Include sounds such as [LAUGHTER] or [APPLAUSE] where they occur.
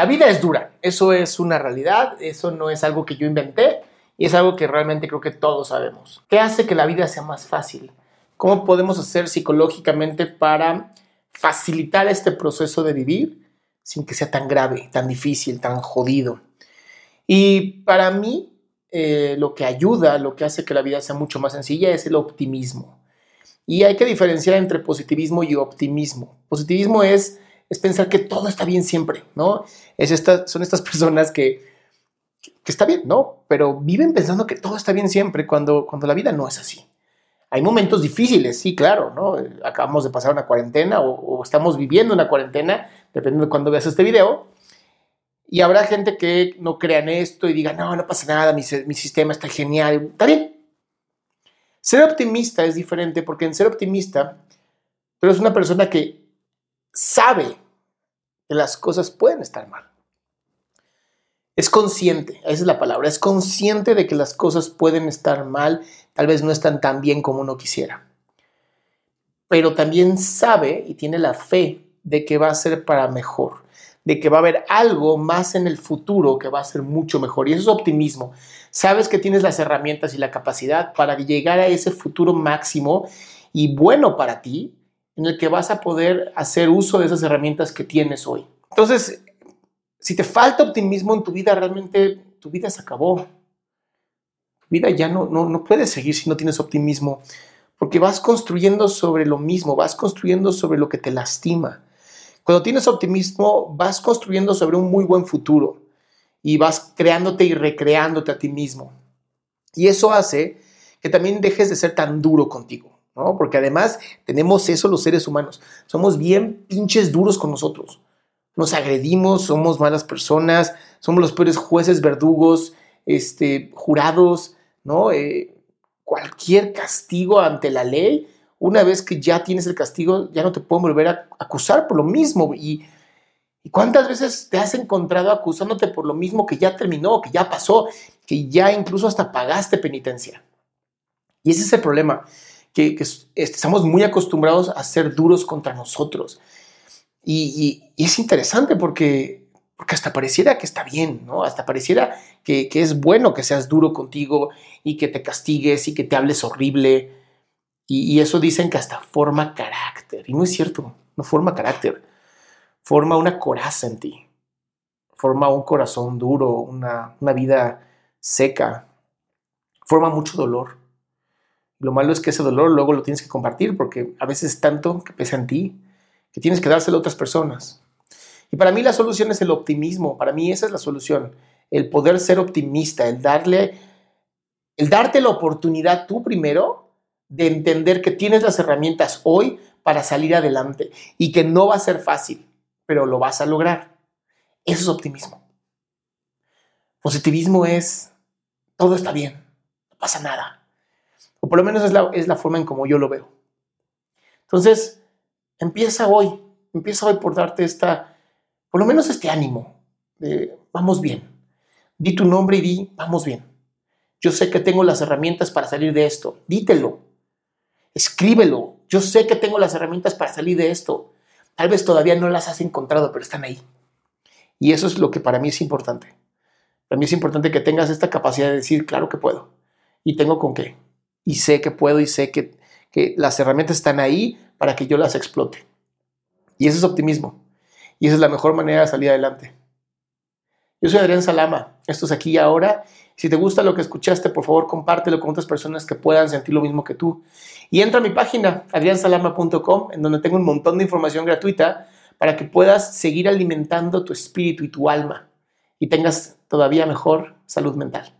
La vida es dura, eso es una realidad, eso no es algo que yo inventé y es algo que realmente creo que todos sabemos. ¿Qué hace que la vida sea más fácil? ¿Cómo podemos hacer psicológicamente para facilitar este proceso de vivir sin que sea tan grave, tan difícil, tan jodido? Y para mí, eh, lo que ayuda, lo que hace que la vida sea mucho más sencilla es el optimismo. Y hay que diferenciar entre positivismo y optimismo. Positivismo es es pensar que todo está bien siempre, ¿no? Es son estas [LAUGHS] personas que, que, está bien, ¿no? Pero viven pensando que todo está bien siempre cuando, cuando la vida no es así. Hay momentos difíciles, sí, claro, ¿no? Acabamos de pasar una cuarentena o, estamos viviendo una cuarentena, dependiendo de cuándo veas este video. Y habrá gente que no crea en esto y diga, no, no pasa nada, mi, mi sistema está genial. Está bien. Ser optimista es diferente porque en ser optimista, pero es una persona que sabe que las cosas pueden estar mal. Es consciente, esa es la palabra, es consciente de que las cosas pueden estar mal, tal vez no están tan bien como uno quisiera. Pero también sabe y tiene la fe de que va a ser para mejor, de que va a haber algo más en el futuro que va a ser mucho mejor. Y eso es optimismo. Sabes que tienes las herramientas y la capacidad para llegar a ese futuro máximo y bueno para ti, en el que vas a poder hacer uso de esas herramientas que tienes hoy. Entonces, si te falta optimismo en tu vida, realmente tu vida se acabó. Tu vida ya no, no, no puedes seguir si no tienes optimismo, porque vas construyendo sobre lo mismo, vas construyendo sobre lo que te lastima. Cuando tienes optimismo, vas construyendo sobre un muy buen futuro y vas creándote y recreándote a ti mismo. Y eso hace que también dejes de ser tan duro contigo. Porque además tenemos eso los seres humanos. Somos bien pinches duros con nosotros. Nos agredimos, somos malas personas, somos los peores jueces, verdugos, este, jurados, ¿no? Eh, cualquier castigo ante la ley, una vez que ya tienes el castigo, ya no te pueden volver a acusar por lo mismo. Y, ¿Y cuántas veces te has encontrado acusándote por lo mismo que ya terminó, que ya pasó, que ya incluso hasta pagaste penitencia? Y ese es el problema que, estamos muy acostumbrados a ser duros contra nosotros. Y, es interesante porque, porque hasta pareciera que está bien, ¿no? Hasta pareciera que, es bueno que seas duro contigo y que te castigues y que te hables horrible. Y, eso dicen que hasta forma carácter. Y no es cierto, no forma carácter. Forma una coraza en ti. Forma un corazón duro, una vida seca. Forma mucho dolor. Lo malo es que ese dolor luego lo tienes que compartir porque a veces es tanto que pesa en ti que tienes que dárselo a otras personas. Y para mí la solución es el optimismo. Para mí esa es la solución. El poder ser optimista, el darle, el darte la oportunidad tú primero de entender que tienes las herramientas hoy para salir adelante y que no va a ser fácil, pero lo vas a lograr. Eso es optimismo. Positivismo es todo está bien, no pasa nada o por lo menos es la, es la forma en como yo lo veo. Entonces, empieza hoy, empieza hoy por darte esta, por lo menos este ánimo de vamos bien. Di tu nombre y di vamos bien. Yo sé que tengo las herramientas para salir de esto. Dítelo. Escríbelo. Yo sé que tengo las herramientas para salir de esto. Tal vez todavía no las has encontrado, pero están ahí. Y eso es lo que para mí es importante. Para mí es importante que tengas esta capacidad de decir, claro que puedo. Y tengo con qué. Y sé que puedo y sé que, que las herramientas están ahí para que yo las explote. Y ese es optimismo. Y esa es la mejor manera de salir adelante. Yo soy Adrián Salama. Esto es aquí y ahora. Si te gusta lo que escuchaste, por favor compártelo con otras personas que puedan sentir lo mismo que tú. Y entra a mi página, adriansalama.com, en donde tengo un montón de información gratuita para que puedas seguir alimentando tu espíritu y tu alma y tengas todavía mejor salud mental.